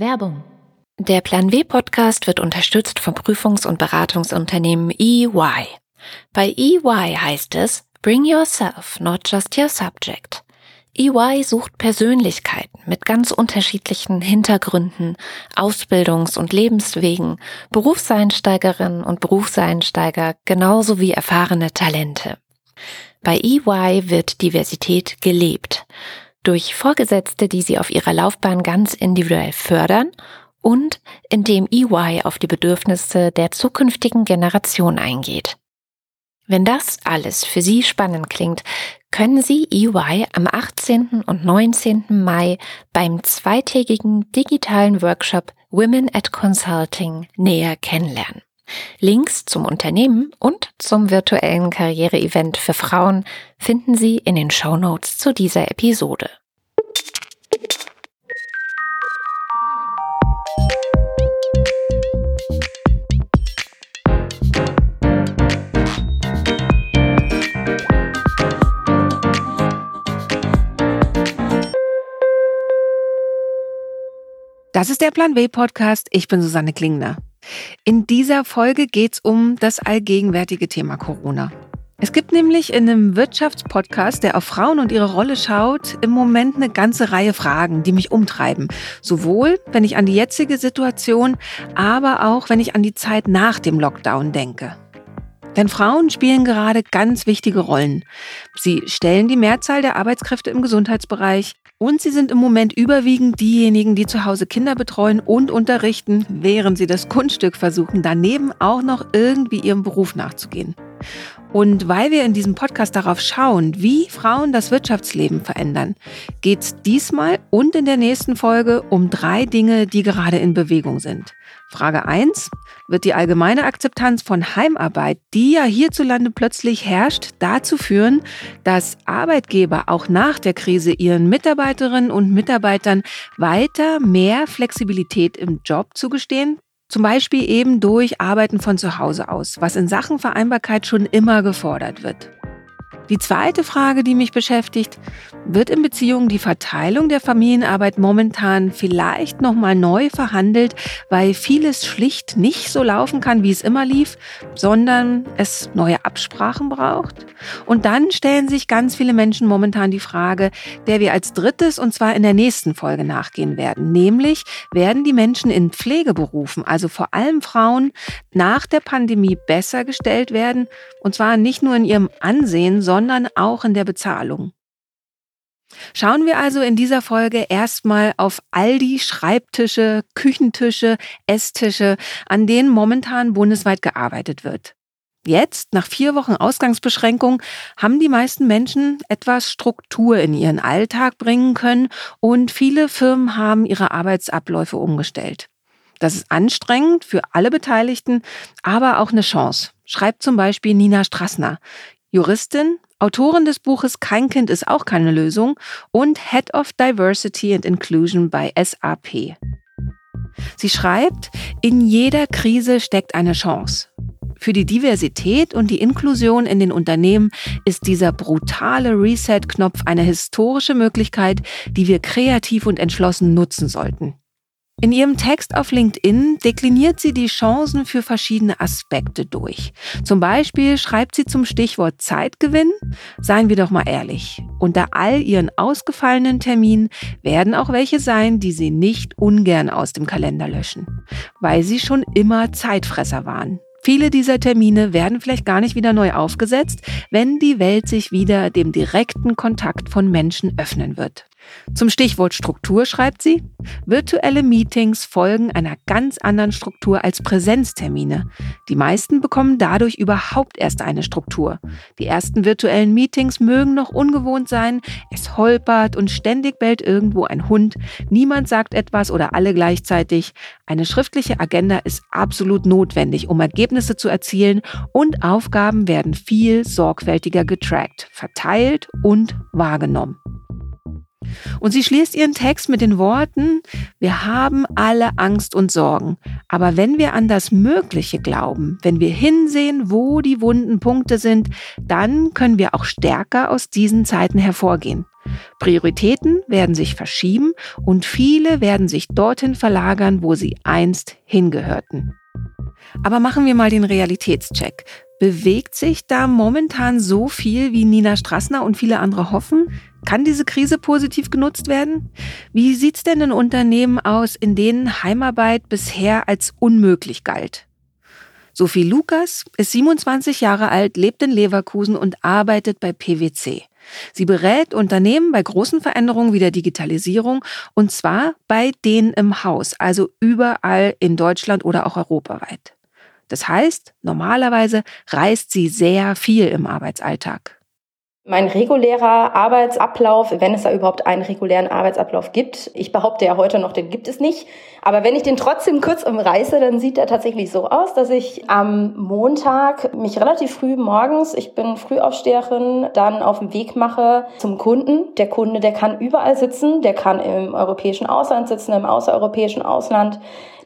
Werbung. Der Plan W Podcast wird unterstützt vom Prüfungs- und Beratungsunternehmen EY. Bei EY heißt es Bring yourself, not just your subject. EY sucht Persönlichkeiten mit ganz unterschiedlichen Hintergründen, Ausbildungs- und Lebenswegen, Berufseinsteigerinnen und Berufseinsteiger genauso wie erfahrene Talente. Bei EY wird Diversität gelebt. Durch Vorgesetzte, die sie auf ihrer Laufbahn ganz individuell fördern und indem EY auf die Bedürfnisse der zukünftigen Generation eingeht. Wenn das alles für Sie spannend klingt, können Sie EY am 18. und 19. Mai beim zweitägigen digitalen Workshop Women at Consulting näher kennenlernen. Links zum Unternehmen und zum virtuellen Karriereevent für Frauen finden Sie in den Show Notes zu dieser Episode. Das ist der Plan W Podcast. Ich bin Susanne Klingner. In dieser Folge geht es um das allgegenwärtige Thema Corona. Es gibt nämlich in einem Wirtschaftspodcast, der auf Frauen und ihre Rolle schaut, im Moment eine ganze Reihe Fragen, die mich umtreiben. Sowohl, wenn ich an die jetzige Situation, aber auch, wenn ich an die Zeit nach dem Lockdown denke. Denn Frauen spielen gerade ganz wichtige Rollen. Sie stellen die Mehrzahl der Arbeitskräfte im Gesundheitsbereich, und sie sind im Moment überwiegend diejenigen, die zu Hause Kinder betreuen und unterrichten, während sie das Kunststück versuchen, daneben auch noch irgendwie ihrem Beruf nachzugehen. Und weil wir in diesem Podcast darauf schauen, wie Frauen das Wirtschaftsleben verändern, geht es diesmal und in der nächsten Folge um drei Dinge, die gerade in Bewegung sind. Frage 1. Wird die allgemeine Akzeptanz von Heimarbeit, die ja hierzulande plötzlich herrscht, dazu führen, dass Arbeitgeber auch nach der Krise ihren Mitarbeiterinnen und Mitarbeitern weiter mehr Flexibilität im Job zugestehen? Zum Beispiel eben durch Arbeiten von zu Hause aus, was in Sachen Vereinbarkeit schon immer gefordert wird. Die zweite Frage, die mich beschäftigt, wird in Beziehungen die Verteilung der Familienarbeit momentan vielleicht nochmal neu verhandelt, weil vieles schlicht nicht so laufen kann, wie es immer lief, sondern es neue Absprachen braucht? Und dann stellen sich ganz viele Menschen momentan die Frage, der wir als drittes und zwar in der nächsten Folge nachgehen werden, nämlich werden die Menschen in Pflegeberufen, also vor allem Frauen, nach der Pandemie besser gestellt werden, und zwar nicht nur in ihrem Ansehen, sondern sondern auch in der Bezahlung. Schauen wir also in dieser Folge erstmal auf all die Schreibtische, Küchentische, Esstische, an denen momentan bundesweit gearbeitet wird. Jetzt, nach vier Wochen Ausgangsbeschränkung, haben die meisten Menschen etwas Struktur in ihren Alltag bringen können und viele Firmen haben ihre Arbeitsabläufe umgestellt. Das ist anstrengend für alle Beteiligten, aber auch eine Chance, schreibt zum Beispiel Nina Strassner, Juristin, Autorin des Buches Kein Kind ist auch keine Lösung und Head of Diversity and Inclusion bei SAP. Sie schreibt, in jeder Krise steckt eine Chance. Für die Diversität und die Inklusion in den Unternehmen ist dieser brutale Reset-Knopf eine historische Möglichkeit, die wir kreativ und entschlossen nutzen sollten. In ihrem Text auf LinkedIn dekliniert sie die Chancen für verschiedene Aspekte durch. Zum Beispiel schreibt sie zum Stichwort Zeitgewinn, seien wir doch mal ehrlich, unter all ihren ausgefallenen Terminen werden auch welche sein, die sie nicht ungern aus dem Kalender löschen, weil sie schon immer Zeitfresser waren. Viele dieser Termine werden vielleicht gar nicht wieder neu aufgesetzt, wenn die Welt sich wieder dem direkten Kontakt von Menschen öffnen wird. Zum Stichwort Struktur schreibt sie, virtuelle Meetings folgen einer ganz anderen Struktur als Präsenztermine. Die meisten bekommen dadurch überhaupt erst eine Struktur. Die ersten virtuellen Meetings mögen noch ungewohnt sein, es holpert und ständig bellt irgendwo ein Hund, niemand sagt etwas oder alle gleichzeitig. Eine schriftliche Agenda ist absolut notwendig, um Ergebnisse zu erzielen und Aufgaben werden viel sorgfältiger getrackt, verteilt und wahrgenommen. Und sie schließt ihren Text mit den Worten, wir haben alle Angst und Sorgen, aber wenn wir an das Mögliche glauben, wenn wir hinsehen, wo die wunden Punkte sind, dann können wir auch stärker aus diesen Zeiten hervorgehen. Prioritäten werden sich verschieben und viele werden sich dorthin verlagern, wo sie einst hingehörten. Aber machen wir mal den Realitätscheck. Bewegt sich da momentan so viel, wie Nina Strassner und viele andere hoffen? Kann diese Krise positiv genutzt werden? Wie sieht's denn in Unternehmen aus, in denen Heimarbeit bisher als unmöglich galt? Sophie Lukas ist 27 Jahre alt, lebt in Leverkusen und arbeitet bei PwC. Sie berät Unternehmen bei großen Veränderungen wie der Digitalisierung und zwar bei denen im Haus, also überall in Deutschland oder auch europaweit. Das heißt, normalerweise reist sie sehr viel im Arbeitsalltag. Mein regulärer Arbeitsablauf, wenn es da überhaupt einen regulären Arbeitsablauf gibt, ich behaupte ja heute noch, den gibt es nicht, aber wenn ich den trotzdem kurz umreiße, dann sieht er tatsächlich so aus, dass ich am Montag mich relativ früh morgens, ich bin Frühaufsteherin, dann auf den Weg mache zum Kunden. Der Kunde, der kann überall sitzen, der kann im europäischen Ausland sitzen, im außereuropäischen Ausland.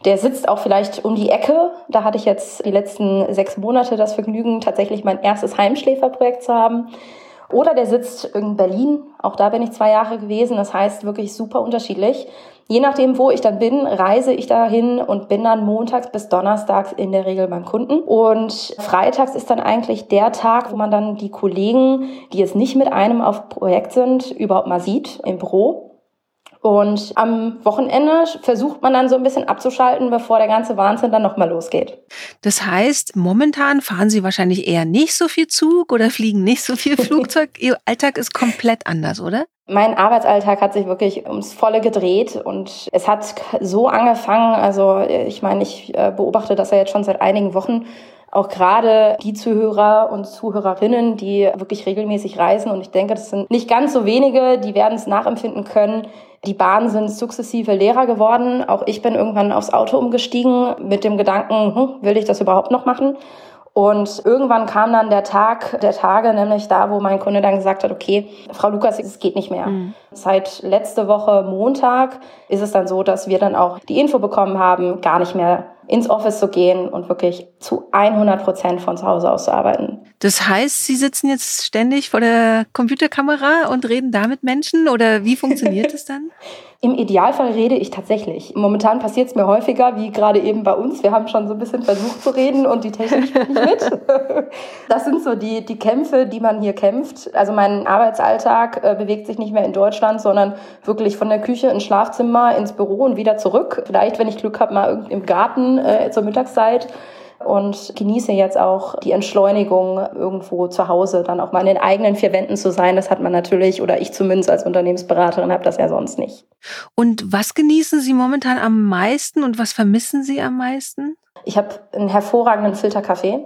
Der sitzt auch vielleicht um die Ecke. Da hatte ich jetzt die letzten sechs Monate das Vergnügen, tatsächlich mein erstes Heimschläferprojekt zu haben. Oder der sitzt in Berlin. Auch da bin ich zwei Jahre gewesen. Das heißt wirklich super unterschiedlich. Je nachdem, wo ich dann bin, reise ich dahin und bin dann montags bis donnerstags in der Regel beim Kunden. Und freitags ist dann eigentlich der Tag, wo man dann die Kollegen, die jetzt nicht mit einem auf Projekt sind, überhaupt mal sieht im Büro. Und am Wochenende versucht man dann so ein bisschen abzuschalten, bevor der ganze Wahnsinn dann nochmal losgeht. Das heißt, momentan fahren Sie wahrscheinlich eher nicht so viel Zug oder fliegen nicht so viel Flugzeug. Ihr Alltag ist komplett anders, oder? Mein Arbeitsalltag hat sich wirklich ums Volle gedreht und es hat so angefangen, also ich meine, ich äh, beobachte das ja jetzt schon seit einigen Wochen, auch gerade die Zuhörer und Zuhörerinnen, die wirklich regelmäßig reisen und ich denke, das sind nicht ganz so wenige, die werden es nachempfinden können, die Bahnen sind sukzessive leerer geworden. Auch ich bin irgendwann aufs Auto umgestiegen mit dem Gedanken, hm, will ich das überhaupt noch machen? Und irgendwann kam dann der Tag der Tage, nämlich da, wo mein Kunde dann gesagt hat, okay, Frau Lukas, es geht nicht mehr. Mhm. Seit letzte Woche Montag ist es dann so, dass wir dann auch die Info bekommen haben, gar nicht mehr ins Office zu gehen und wirklich zu 100 Prozent von zu Hause aus zu arbeiten. Das heißt, Sie sitzen jetzt ständig vor der Computerkamera und reden da mit Menschen oder wie funktioniert es dann? Im Idealfall rede ich tatsächlich. Momentan passiert es mir häufiger, wie gerade eben bei uns. Wir haben schon so ein bisschen versucht zu reden und die Technik spielt nicht mit. Das sind so die, die Kämpfe, die man hier kämpft. Also mein Arbeitsalltag äh, bewegt sich nicht mehr in Deutschland, sondern wirklich von der Küche ins Schlafzimmer, ins Büro und wieder zurück. Vielleicht, wenn ich Glück habe, mal im Garten äh, zur Mittagszeit und genieße jetzt auch die Entschleunigung irgendwo zu Hause, dann auch mal in den eigenen vier Wänden zu sein. Das hat man natürlich, oder ich zumindest als Unternehmensberaterin habe das ja sonst nicht. Und was genießen Sie momentan am meisten und was vermissen Sie am meisten? Ich habe einen hervorragenden Filterkaffee.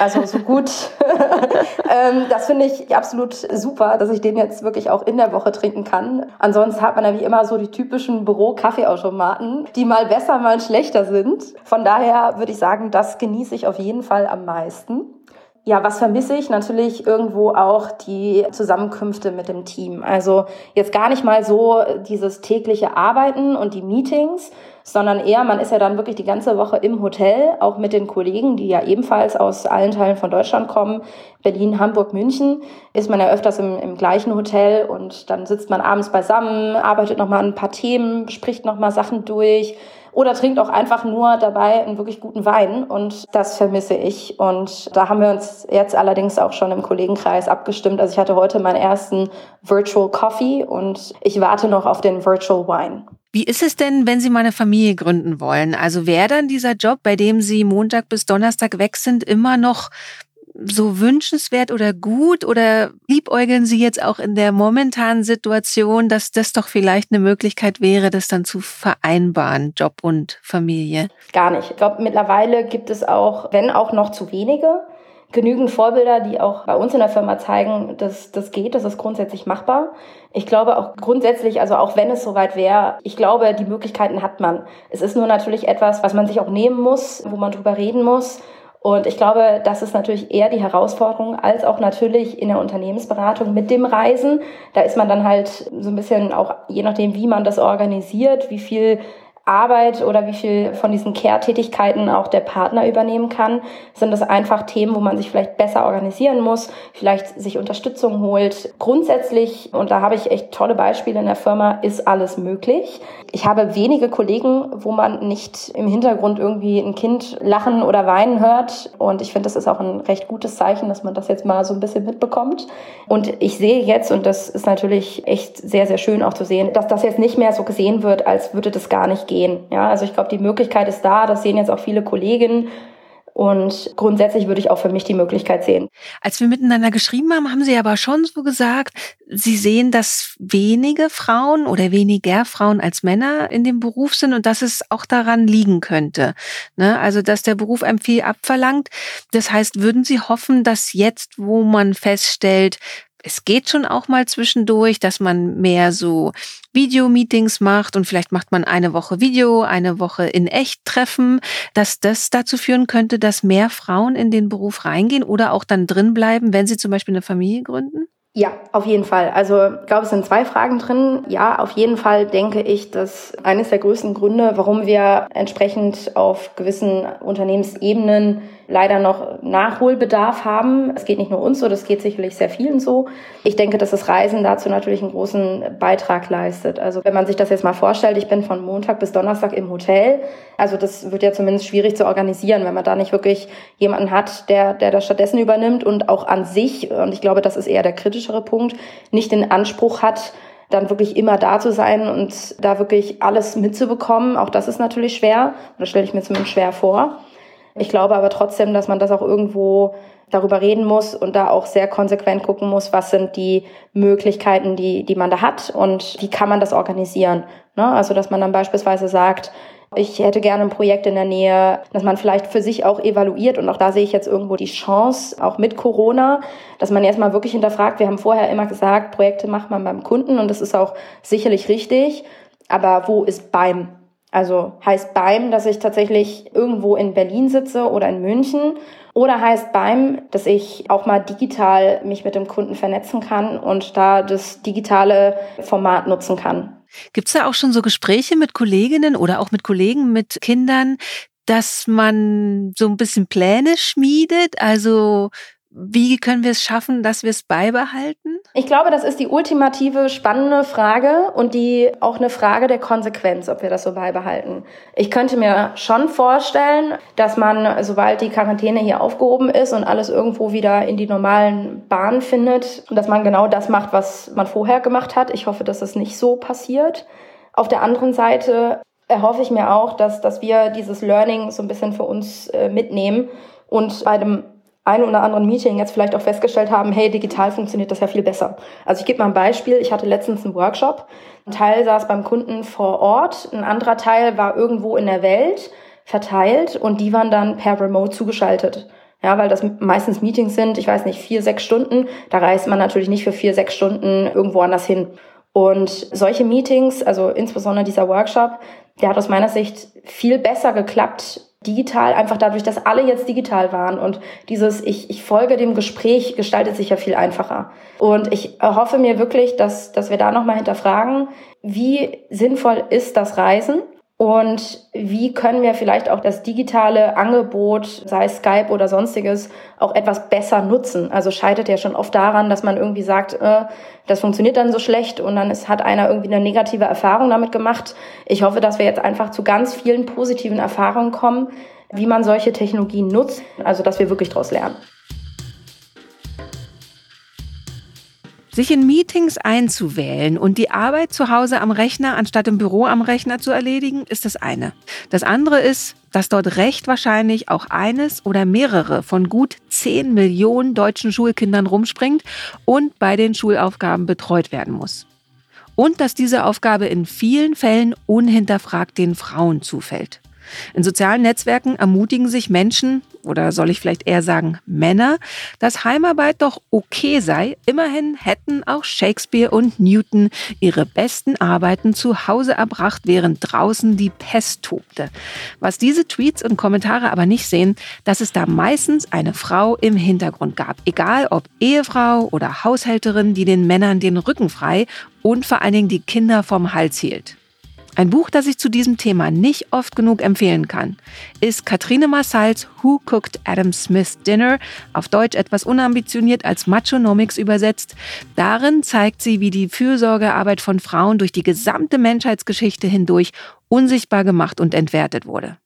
Also so gut. ähm, das finde ich absolut super, dass ich den jetzt wirklich auch in der Woche trinken kann. Ansonsten hat man ja wie immer so die typischen Büro-Kaffeeautomaten, die mal besser, mal schlechter sind. Von daher würde ich sagen, das genieße ich auf jeden Fall am meisten. Ja, was vermisse ich? Natürlich irgendwo auch die Zusammenkünfte mit dem Team. Also jetzt gar nicht mal so dieses tägliche Arbeiten und die Meetings, sondern eher, man ist ja dann wirklich die ganze Woche im Hotel, auch mit den Kollegen, die ja ebenfalls aus allen Teilen von Deutschland kommen. Berlin, Hamburg, München ist man ja öfters im, im gleichen Hotel und dann sitzt man abends beisammen, arbeitet nochmal ein paar Themen, spricht nochmal Sachen durch oder trinkt auch einfach nur dabei einen wirklich guten Wein und das vermisse ich. Und da haben wir uns jetzt allerdings auch schon im Kollegenkreis abgestimmt. Also ich hatte heute meinen ersten Virtual Coffee und ich warte noch auf den Virtual Wine. Wie ist es denn, wenn Sie mal eine Familie gründen wollen? Also wäre dann dieser Job, bei dem Sie Montag bis Donnerstag weg sind, immer noch so wünschenswert oder gut oder liebäugeln Sie jetzt auch in der momentanen Situation, dass das doch vielleicht eine Möglichkeit wäre, das dann zu vereinbaren, Job und Familie? Gar nicht. Ich glaube, mittlerweile gibt es auch, wenn auch noch zu wenige, genügend Vorbilder, die auch bei uns in der Firma zeigen, dass das geht, das ist grundsätzlich machbar. Ich glaube auch grundsätzlich, also auch wenn es soweit wäre, ich glaube, die Möglichkeiten hat man. Es ist nur natürlich etwas, was man sich auch nehmen muss, wo man drüber reden muss. Und ich glaube, das ist natürlich eher die Herausforderung, als auch natürlich in der Unternehmensberatung mit dem Reisen. Da ist man dann halt so ein bisschen auch, je nachdem, wie man das organisiert, wie viel Arbeit oder wie viel von diesen Care-Tätigkeiten auch der Partner übernehmen kann? Sind das einfach Themen, wo man sich vielleicht besser organisieren muss, vielleicht sich Unterstützung holt? Grundsätzlich, und da habe ich echt tolle Beispiele in der Firma, ist alles möglich. Ich habe wenige Kollegen, wo man nicht im Hintergrund irgendwie ein Kind lachen oder weinen hört. Und ich finde, das ist auch ein recht gutes Zeichen, dass man das jetzt mal so ein bisschen mitbekommt. Und ich sehe jetzt, und das ist natürlich echt sehr, sehr schön auch zu sehen, dass das jetzt nicht mehr so gesehen wird, als würde das gar nicht gehen gehen. Ja, also ich glaube, die Möglichkeit ist da. Das sehen jetzt auch viele Kolleginnen. Und grundsätzlich würde ich auch für mich die Möglichkeit sehen. Als wir miteinander geschrieben haben, haben Sie aber schon so gesagt, Sie sehen, dass wenige Frauen oder weniger Frauen als Männer in dem Beruf sind und dass es auch daran liegen könnte. Ne? Also, dass der Beruf einem viel abverlangt. Das heißt, würden Sie hoffen, dass jetzt, wo man feststellt, es geht schon auch mal zwischendurch, dass man mehr so Videomeetings macht und vielleicht macht man eine Woche Video, eine Woche in echt Treffen, dass das dazu führen könnte, dass mehr Frauen in den Beruf reingehen oder auch dann drin bleiben, wenn sie zum Beispiel eine Familie gründen? Ja, auf jeden Fall. Also ich glaube, es sind zwei Fragen drin. Ja, auf jeden Fall denke ich, dass eines der größten Gründe, warum wir entsprechend auf gewissen Unternehmensebenen leider noch Nachholbedarf haben. Es geht nicht nur uns so, das geht sicherlich sehr vielen so. Ich denke, dass das Reisen dazu natürlich einen großen Beitrag leistet. Also wenn man sich das jetzt mal vorstellt, ich bin von Montag bis Donnerstag im Hotel. Also das wird ja zumindest schwierig zu organisieren, wenn man da nicht wirklich jemanden hat, der, der das stattdessen übernimmt und auch an sich, und ich glaube, das ist eher der kritischere Punkt, nicht den Anspruch hat, dann wirklich immer da zu sein und da wirklich alles mitzubekommen. Auch das ist natürlich schwer, oder stelle ich mir zumindest schwer vor. Ich glaube aber trotzdem, dass man das auch irgendwo darüber reden muss und da auch sehr konsequent gucken muss, was sind die Möglichkeiten, die, die man da hat und wie kann man das organisieren. Ne? Also, dass man dann beispielsweise sagt, ich hätte gerne ein Projekt in der Nähe, dass man vielleicht für sich auch evaluiert. Und auch da sehe ich jetzt irgendwo die Chance, auch mit Corona, dass man erstmal wirklich hinterfragt. Wir haben vorher immer gesagt, Projekte macht man beim Kunden und das ist auch sicherlich richtig. Aber wo ist beim? Also heißt beim, dass ich tatsächlich irgendwo in Berlin sitze oder in München oder heißt beim, dass ich auch mal digital mich mit dem Kunden vernetzen kann und da das digitale Format nutzen kann. Gibt es da auch schon so Gespräche mit Kolleginnen oder auch mit Kollegen mit Kindern, dass man so ein bisschen Pläne schmiedet? Also wie können wir es schaffen, dass wir es beibehalten? Ich glaube, das ist die ultimative spannende Frage und die auch eine Frage der Konsequenz, ob wir das so beibehalten. Ich könnte mir schon vorstellen, dass man, sobald die Quarantäne hier aufgehoben ist und alles irgendwo wieder in die normalen Bahnen findet, dass man genau das macht, was man vorher gemacht hat. Ich hoffe, dass das nicht so passiert. Auf der anderen Seite erhoffe ich mir auch, dass, dass wir dieses Learning so ein bisschen für uns äh, mitnehmen und bei dem einen oder anderen Meeting jetzt vielleicht auch festgestellt haben, hey, digital funktioniert das ja viel besser. Also ich gebe mal ein Beispiel. Ich hatte letztens einen Workshop. Ein Teil saß beim Kunden vor Ort, ein anderer Teil war irgendwo in der Welt verteilt und die waren dann per Remote zugeschaltet. Ja, weil das meistens Meetings sind, ich weiß nicht, vier, sechs Stunden. Da reist man natürlich nicht für vier, sechs Stunden irgendwo anders hin. Und solche Meetings, also insbesondere dieser Workshop, der hat aus meiner Sicht viel besser geklappt digital, einfach dadurch, dass alle jetzt digital waren und dieses ich, ich folge dem Gespräch gestaltet sich ja viel einfacher. Und ich hoffe mir wirklich, dass, dass wir da nochmal hinterfragen, wie sinnvoll ist das Reisen und wie können wir vielleicht auch das digitale Angebot, sei es Skype oder sonstiges, auch etwas besser nutzen? Also scheitert ja schon oft daran, dass man irgendwie sagt, äh, das funktioniert dann so schlecht und dann ist, hat einer irgendwie eine negative Erfahrung damit gemacht. Ich hoffe, dass wir jetzt einfach zu ganz vielen positiven Erfahrungen kommen, wie man solche Technologien nutzt, also dass wir wirklich daraus lernen. Sich in Meetings einzuwählen und die Arbeit zu Hause am Rechner anstatt im Büro am Rechner zu erledigen, ist das eine. Das andere ist, dass dort recht wahrscheinlich auch eines oder mehrere von gut 10 Millionen deutschen Schulkindern rumspringt und bei den Schulaufgaben betreut werden muss. Und dass diese Aufgabe in vielen Fällen unhinterfragt den Frauen zufällt. In sozialen Netzwerken ermutigen sich Menschen, oder soll ich vielleicht eher sagen Männer, dass Heimarbeit doch okay sei. Immerhin hätten auch Shakespeare und Newton ihre besten Arbeiten zu Hause erbracht, während draußen die Pest tobte. Was diese Tweets und Kommentare aber nicht sehen, dass es da meistens eine Frau im Hintergrund gab. Egal ob Ehefrau oder Haushälterin, die den Männern den Rücken frei und vor allen Dingen die Kinder vom Hals hielt. Ein Buch, das ich zu diesem Thema nicht oft genug empfehlen kann, ist Katrine Marsals Who Cooked Adam Smith's Dinner, auf Deutsch etwas unambitioniert als Machonomics übersetzt. Darin zeigt sie, wie die Fürsorgearbeit von Frauen durch die gesamte Menschheitsgeschichte hindurch unsichtbar gemacht und entwertet wurde.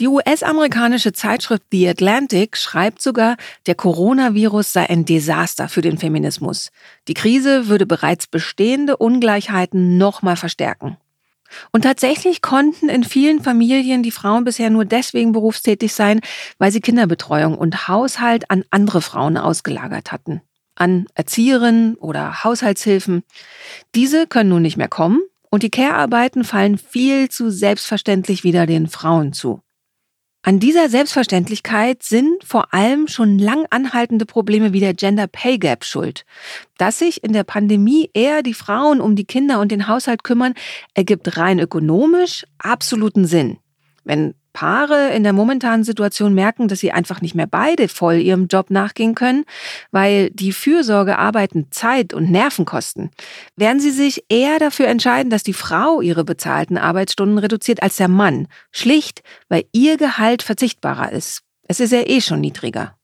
Die US-amerikanische Zeitschrift The Atlantic schreibt sogar, der Coronavirus sei ein Desaster für den Feminismus. Die Krise würde bereits bestehende Ungleichheiten nochmal verstärken. Und tatsächlich konnten in vielen Familien die Frauen bisher nur deswegen berufstätig sein, weil sie Kinderbetreuung und Haushalt an andere Frauen ausgelagert hatten. An Erzieherinnen oder Haushaltshilfen. Diese können nun nicht mehr kommen und die Care-Arbeiten fallen viel zu selbstverständlich wieder den Frauen zu. An dieser Selbstverständlichkeit sind vor allem schon lang anhaltende Probleme wie der Gender Pay Gap schuld. Dass sich in der Pandemie eher die Frauen um die Kinder und den Haushalt kümmern, ergibt rein ökonomisch absoluten Sinn. Wenn Paare in der momentanen Situation merken, dass sie einfach nicht mehr beide voll ihrem Job nachgehen können, weil die Fürsorgearbeiten Zeit und Nerven kosten, werden sie sich eher dafür entscheiden, dass die Frau ihre bezahlten Arbeitsstunden reduziert als der Mann. Schlicht, weil ihr Gehalt verzichtbarer ist. Es ist ja eh schon niedriger.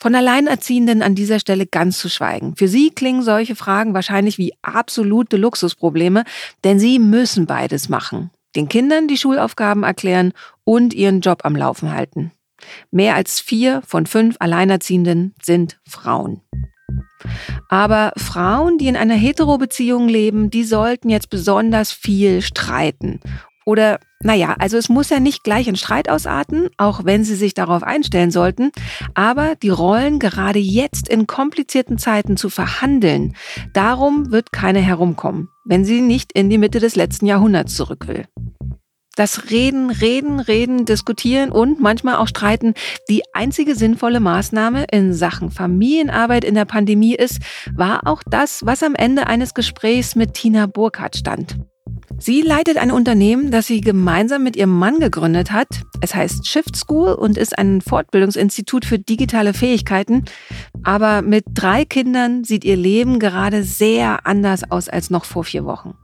Von Alleinerziehenden an dieser Stelle ganz zu schweigen. Für sie klingen solche Fragen wahrscheinlich wie absolute Luxusprobleme, denn sie müssen beides machen den Kindern die Schulaufgaben erklären und ihren Job am Laufen halten. Mehr als vier von fünf Alleinerziehenden sind Frauen. Aber Frauen, die in einer Hetero-Beziehung leben, die sollten jetzt besonders viel streiten oder, naja, also es muss ja nicht gleich in Streit ausarten, auch wenn Sie sich darauf einstellen sollten. Aber die Rollen gerade jetzt in komplizierten Zeiten zu verhandeln, darum wird keiner herumkommen, wenn sie nicht in die Mitte des letzten Jahrhunderts zurück will. Das Reden, Reden, Reden, Diskutieren und manchmal auch Streiten die einzige sinnvolle Maßnahme in Sachen Familienarbeit in der Pandemie ist, war auch das, was am Ende eines Gesprächs mit Tina Burkhardt stand. Sie leitet ein Unternehmen, das sie gemeinsam mit ihrem Mann gegründet hat. Es heißt Shift School und ist ein Fortbildungsinstitut für digitale Fähigkeiten. Aber mit drei Kindern sieht ihr Leben gerade sehr anders aus als noch vor vier Wochen.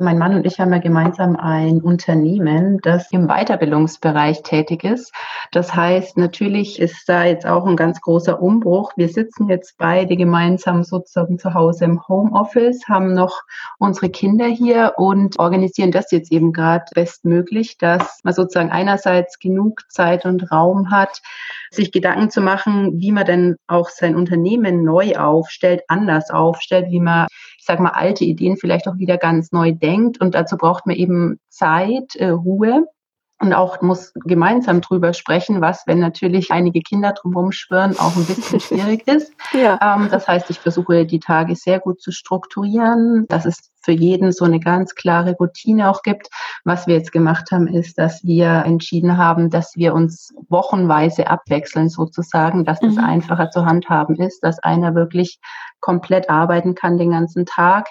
Mein Mann und ich haben ja gemeinsam ein Unternehmen, das im Weiterbildungsbereich tätig ist. Das heißt, natürlich ist da jetzt auch ein ganz großer Umbruch. Wir sitzen jetzt beide gemeinsam sozusagen zu Hause im Homeoffice, haben noch unsere Kinder hier und organisieren das jetzt eben gerade bestmöglich, dass man sozusagen einerseits genug Zeit und Raum hat, sich Gedanken zu machen, wie man denn auch sein Unternehmen neu aufstellt, anders aufstellt, wie man sag mal, alte Ideen vielleicht auch wieder ganz neu denkt. Und dazu braucht man eben Zeit, äh, Ruhe und auch muss gemeinsam drüber sprechen, was, wenn natürlich einige Kinder drumherum schwören, auch ein bisschen schwierig ist. ja. ähm, das heißt, ich versuche die Tage sehr gut zu strukturieren, dass es für jeden so eine ganz klare Routine auch gibt. Was wir jetzt gemacht haben, ist, dass wir entschieden haben, dass wir uns wochenweise abwechseln sozusagen, dass das mhm. einfacher zu handhaben ist, dass einer wirklich komplett arbeiten kann den ganzen Tag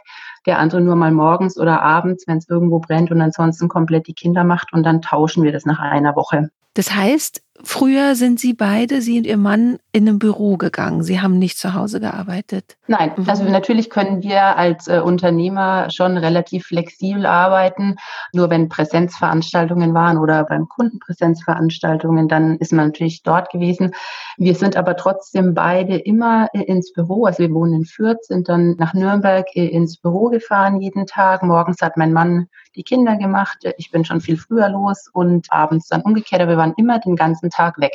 der andere nur mal morgens oder abends, wenn es irgendwo brennt und ansonsten komplett die Kinder macht und dann tauschen wir das nach einer Woche. Das heißt, früher sind Sie beide, Sie und Ihr Mann, in einem Büro gegangen. Sie haben nicht zu Hause gearbeitet. Nein, mhm. also natürlich können wir als äh, Unternehmer schon relativ flexibel arbeiten. Nur wenn Präsenzveranstaltungen waren oder beim Kunden Präsenzveranstaltungen, dann ist man natürlich dort gewesen. Wir sind aber trotzdem beide immer äh, ins Büro. Also wir wohnen in Fürth, sind dann nach Nürnberg äh, ins Büro gefahren jeden Tag. Morgens hat mein Mann die Kinder gemacht. Ich bin schon viel früher los und abends dann umgekehrt. Aber wir waren immer den ganzen Tag weg.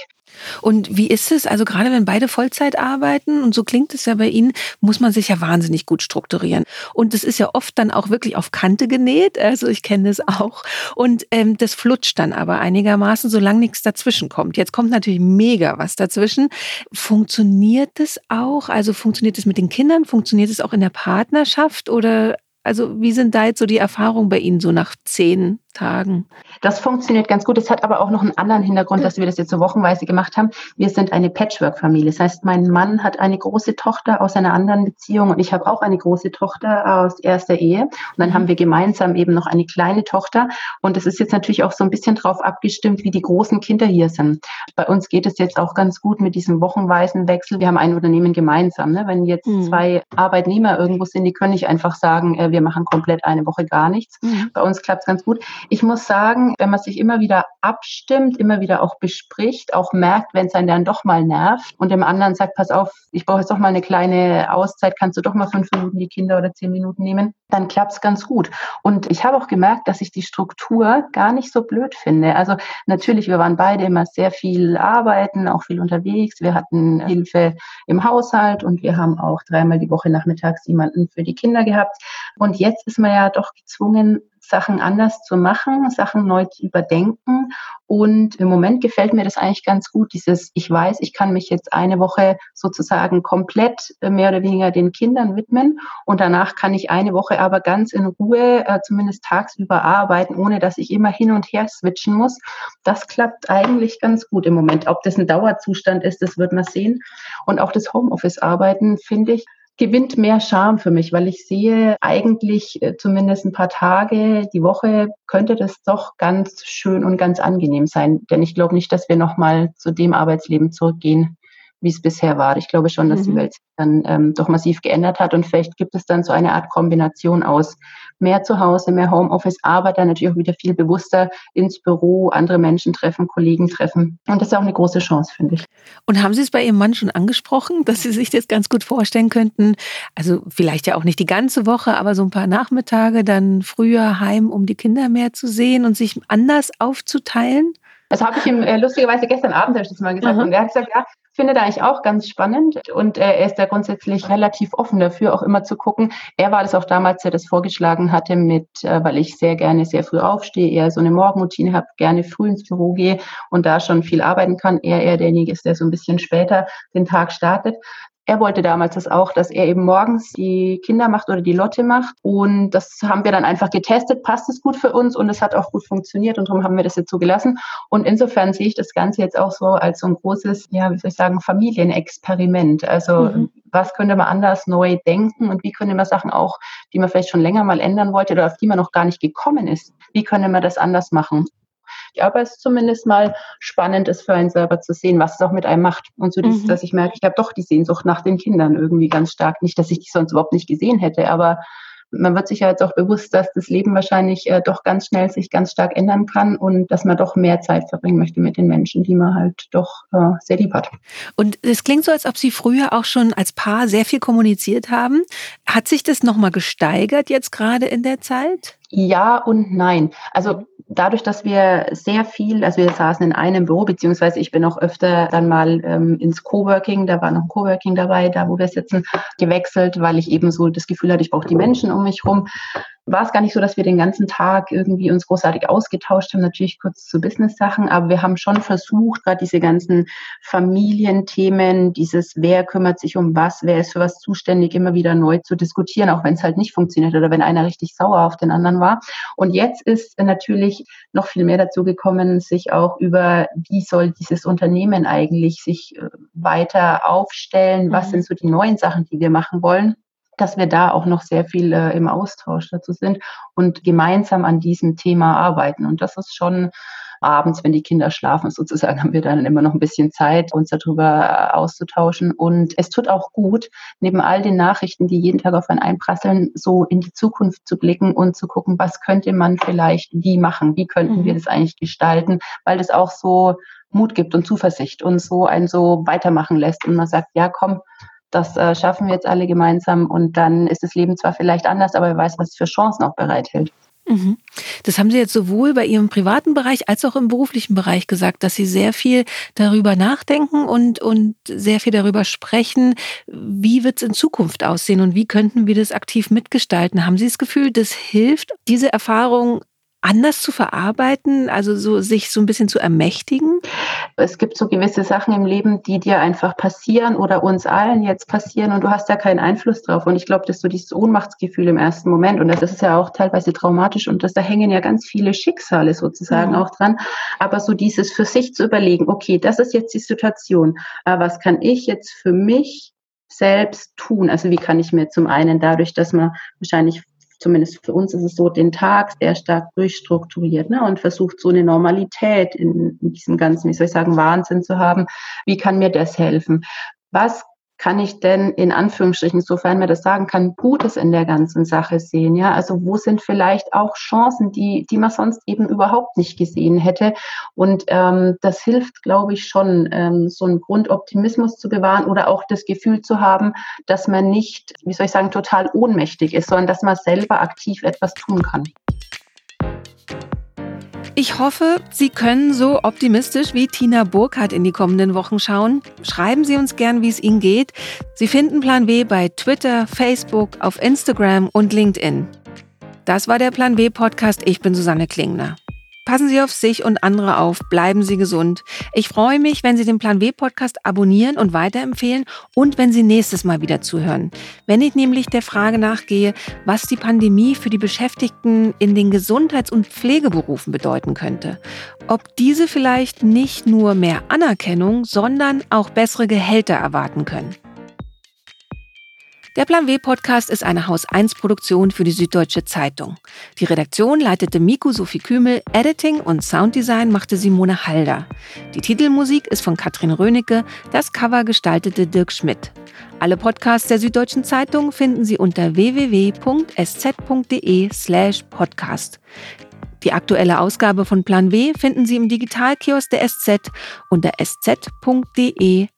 Und wie ist es? Also gerade wenn beide Vollzeit arbeiten und so klingt es ja bei Ihnen, muss man sich ja wahnsinnig gut strukturieren. Und es ist ja oft dann auch wirklich auf Kante genäht. Also ich kenne das auch. Und ähm, das flutscht dann aber einigermaßen, solange nichts dazwischen kommt. Jetzt kommt natürlich mega was dazwischen. Funktioniert das auch? Also funktioniert es mit den Kindern? Funktioniert es auch in der Partnerschaft? Oder also wie sind da jetzt so die Erfahrungen bei Ihnen so nach zehn, Tagen. Das funktioniert ganz gut. Es hat aber auch noch einen anderen Hintergrund, dass wir das jetzt so wochenweise gemacht haben. Wir sind eine Patchwork-Familie. Das heißt, mein Mann hat eine große Tochter aus einer anderen Beziehung und ich habe auch eine große Tochter aus erster Ehe. Und dann haben wir gemeinsam eben noch eine kleine Tochter. Und es ist jetzt natürlich auch so ein bisschen drauf abgestimmt, wie die großen Kinder hier sind. Bei uns geht es jetzt auch ganz gut mit diesem wochenweisen Wechsel. Wir haben ein Unternehmen gemeinsam. Ne? Wenn jetzt mhm. zwei Arbeitnehmer irgendwo sind, die können nicht einfach sagen, äh, wir machen komplett eine Woche gar nichts. Mhm. Bei uns klappt es ganz gut. Ich muss sagen, wenn man sich immer wieder abstimmt, immer wieder auch bespricht, auch merkt, wenn es einen dann doch mal nervt und dem anderen sagt, pass auf, ich brauche jetzt doch mal eine kleine Auszeit, kannst du doch mal fünf Minuten die Kinder oder zehn Minuten nehmen, dann klappt es ganz gut. Und ich habe auch gemerkt, dass ich die Struktur gar nicht so blöd finde. Also natürlich, wir waren beide immer sehr viel arbeiten, auch viel unterwegs. Wir hatten Hilfe im Haushalt und wir haben auch dreimal die Woche nachmittags jemanden für die Kinder gehabt. Und jetzt ist man ja doch gezwungen, Sachen anders zu machen, Sachen neu zu überdenken. Und im Moment gefällt mir das eigentlich ganz gut, dieses, ich weiß, ich kann mich jetzt eine Woche sozusagen komplett äh, mehr oder weniger den Kindern widmen und danach kann ich eine Woche aber ganz in Ruhe, äh, zumindest tagsüber arbeiten, ohne dass ich immer hin und her switchen muss. Das klappt eigentlich ganz gut im Moment. Ob das ein Dauerzustand ist, das wird man sehen. Und auch das Homeoffice-Arbeiten, finde ich, gewinnt mehr Charme für mich, weil ich sehe eigentlich äh, zumindest ein paar Tage die Woche könnte das doch ganz schön und ganz angenehm sein. Denn ich glaube nicht, dass wir nochmal zu dem Arbeitsleben zurückgehen, wie es bisher war. Ich glaube schon, dass mhm. die Welt sich dann ähm, doch massiv geändert hat und vielleicht gibt es dann so eine Art Kombination aus mehr zu Hause, mehr Homeoffice, aber dann natürlich auch wieder viel bewusster ins Büro, andere Menschen treffen, Kollegen treffen. Und das ist auch eine große Chance, finde ich. Und haben Sie es bei Ihrem Mann schon angesprochen, dass Sie sich das ganz gut vorstellen könnten? Also vielleicht ja auch nicht die ganze Woche, aber so ein paar Nachmittage dann früher heim, um die Kinder mehr zu sehen und sich anders aufzuteilen? Das habe ich ihm äh, lustigerweise gestern Abend das mal gesagt. Mhm. Und er hat gesagt, ja, finde da eigentlich auch ganz spannend und äh, er ist da grundsätzlich relativ offen dafür, auch immer zu gucken. Er war das auch damals, der das vorgeschlagen hatte, mit, äh, weil ich sehr gerne sehr früh aufstehe, eher so eine Morgenroutine habe, gerne früh ins Büro gehe und da schon viel arbeiten kann. Er eher derjenige ist, der so ein bisschen später den Tag startet er wollte damals das auch, dass er eben morgens die Kinder macht oder die Lotte macht. Und das haben wir dann einfach getestet, passt es gut für uns und es hat auch gut funktioniert und darum haben wir das jetzt so gelassen. Und insofern sehe ich das Ganze jetzt auch so als so ein großes, ja, wie soll ich sagen, Familienexperiment. Also mhm. was könnte man anders neu denken und wie könnte man Sachen auch, die man vielleicht schon länger mal ändern wollte oder auf die man noch gar nicht gekommen ist, wie könnte man das anders machen? Aber es zumindest mal spannend ist für einen selber zu sehen, was es auch mit einem macht. Und so dieses, mhm. dass ich merke, ich habe doch die Sehnsucht nach den Kindern irgendwie ganz stark. Nicht, dass ich die sonst überhaupt nicht gesehen hätte, aber man wird sich ja jetzt auch bewusst, dass das Leben wahrscheinlich äh, doch ganz schnell sich ganz stark ändern kann und dass man doch mehr Zeit verbringen möchte mit den Menschen, die man halt doch äh, sehr lieb hat. Und es klingt so, als ob Sie früher auch schon als Paar sehr viel kommuniziert haben. Hat sich das nochmal gesteigert jetzt gerade in der Zeit? Ja und nein. Also dadurch, dass wir sehr viel, also wir saßen in einem Büro, beziehungsweise ich bin auch öfter dann mal ähm, ins Coworking, da war noch ein Coworking dabei, da wo wir sitzen, gewechselt, weil ich eben so das Gefühl hatte, ich brauche die Menschen um mich rum war es gar nicht so, dass wir den ganzen Tag irgendwie uns großartig ausgetauscht haben, natürlich kurz zu Business-Sachen, aber wir haben schon versucht, gerade diese ganzen Familienthemen, dieses wer kümmert sich um was, wer ist für was zuständig, immer wieder neu zu diskutieren, auch wenn es halt nicht funktioniert oder wenn einer richtig sauer auf den anderen war. Und jetzt ist natürlich noch viel mehr dazu gekommen, sich auch über, wie soll dieses Unternehmen eigentlich sich äh, weiter aufstellen, was mhm. sind so die neuen Sachen, die wir machen wollen dass wir da auch noch sehr viel äh, im Austausch dazu sind und gemeinsam an diesem Thema arbeiten. Und das ist schon abends, wenn die Kinder schlafen, sozusagen, haben wir dann immer noch ein bisschen Zeit, uns darüber äh, auszutauschen. Und es tut auch gut, neben all den Nachrichten, die jeden Tag auf einen einprasseln, so in die Zukunft zu blicken und zu gucken, was könnte man vielleicht wie machen? Wie könnten mhm. wir das eigentlich gestalten? Weil das auch so Mut gibt und Zuversicht und so einen so weitermachen lässt und man sagt, ja, komm, das äh, schaffen wir jetzt alle gemeinsam und dann ist das Leben zwar vielleicht anders, aber wer weiß, was es für Chancen auch bereithält. Mhm. Das haben Sie jetzt sowohl bei Ihrem privaten Bereich als auch im beruflichen Bereich gesagt, dass Sie sehr viel darüber nachdenken und, und sehr viel darüber sprechen, wie wird es in Zukunft aussehen und wie könnten wir das aktiv mitgestalten. Haben Sie das Gefühl, das hilft, diese Erfahrung anders zu verarbeiten, also so sich so ein bisschen zu ermächtigen? Es gibt so gewisse Sachen im Leben, die dir einfach passieren oder uns allen jetzt passieren und du hast ja keinen Einfluss drauf. Und ich glaube, dass so dieses Ohnmachtsgefühl im ersten Moment und das ist ja auch teilweise traumatisch und das, da hängen ja ganz viele Schicksale sozusagen mhm. auch dran. Aber so dieses für sich zu überlegen, okay, das ist jetzt die Situation, aber was kann ich jetzt für mich selbst tun? Also wie kann ich mir zum einen dadurch, dass man wahrscheinlich zumindest für uns ist es so, den Tag sehr stark durchstrukturiert ne, und versucht so eine Normalität in, in diesem ganzen, wie soll ich sagen, Wahnsinn zu haben. Wie kann mir das helfen? Was kann ich denn in Anführungsstrichen, sofern man das sagen kann, Gutes in der ganzen Sache sehen? Ja, also wo sind vielleicht auch Chancen, die, die man sonst eben überhaupt nicht gesehen hätte? Und ähm, das hilft, glaube ich, schon, ähm, so einen Grundoptimismus zu bewahren oder auch das Gefühl zu haben, dass man nicht, wie soll ich sagen, total ohnmächtig ist, sondern dass man selber aktiv etwas tun kann. Ich hoffe, Sie können so optimistisch wie Tina Burkhardt in die kommenden Wochen schauen. Schreiben Sie uns gern, wie es Ihnen geht. Sie finden Plan W bei Twitter, Facebook, auf Instagram und LinkedIn. Das war der Plan W Podcast. Ich bin Susanne Klingner. Passen Sie auf sich und andere auf, bleiben Sie gesund. Ich freue mich, wenn Sie den Plan W Podcast abonnieren und weiterempfehlen und wenn Sie nächstes Mal wieder zuhören. Wenn ich nämlich der Frage nachgehe, was die Pandemie für die Beschäftigten in den Gesundheits- und Pflegeberufen bedeuten könnte. Ob diese vielleicht nicht nur mehr Anerkennung, sondern auch bessere Gehälter erwarten können. Der Plan W Podcast ist eine Haus 1 Produktion für die Süddeutsche Zeitung. Die Redaktion leitete Miku Sophie Kümel, Editing und Sounddesign machte Simone Halder. Die Titelmusik ist von Katrin Rönecke, das Cover gestaltete Dirk Schmidt. Alle Podcasts der Süddeutschen Zeitung finden Sie unter www.sz.de/podcast. Die aktuelle Ausgabe von Plan W finden Sie im Digitalkiosk der SZ unter sz.de/plan-w.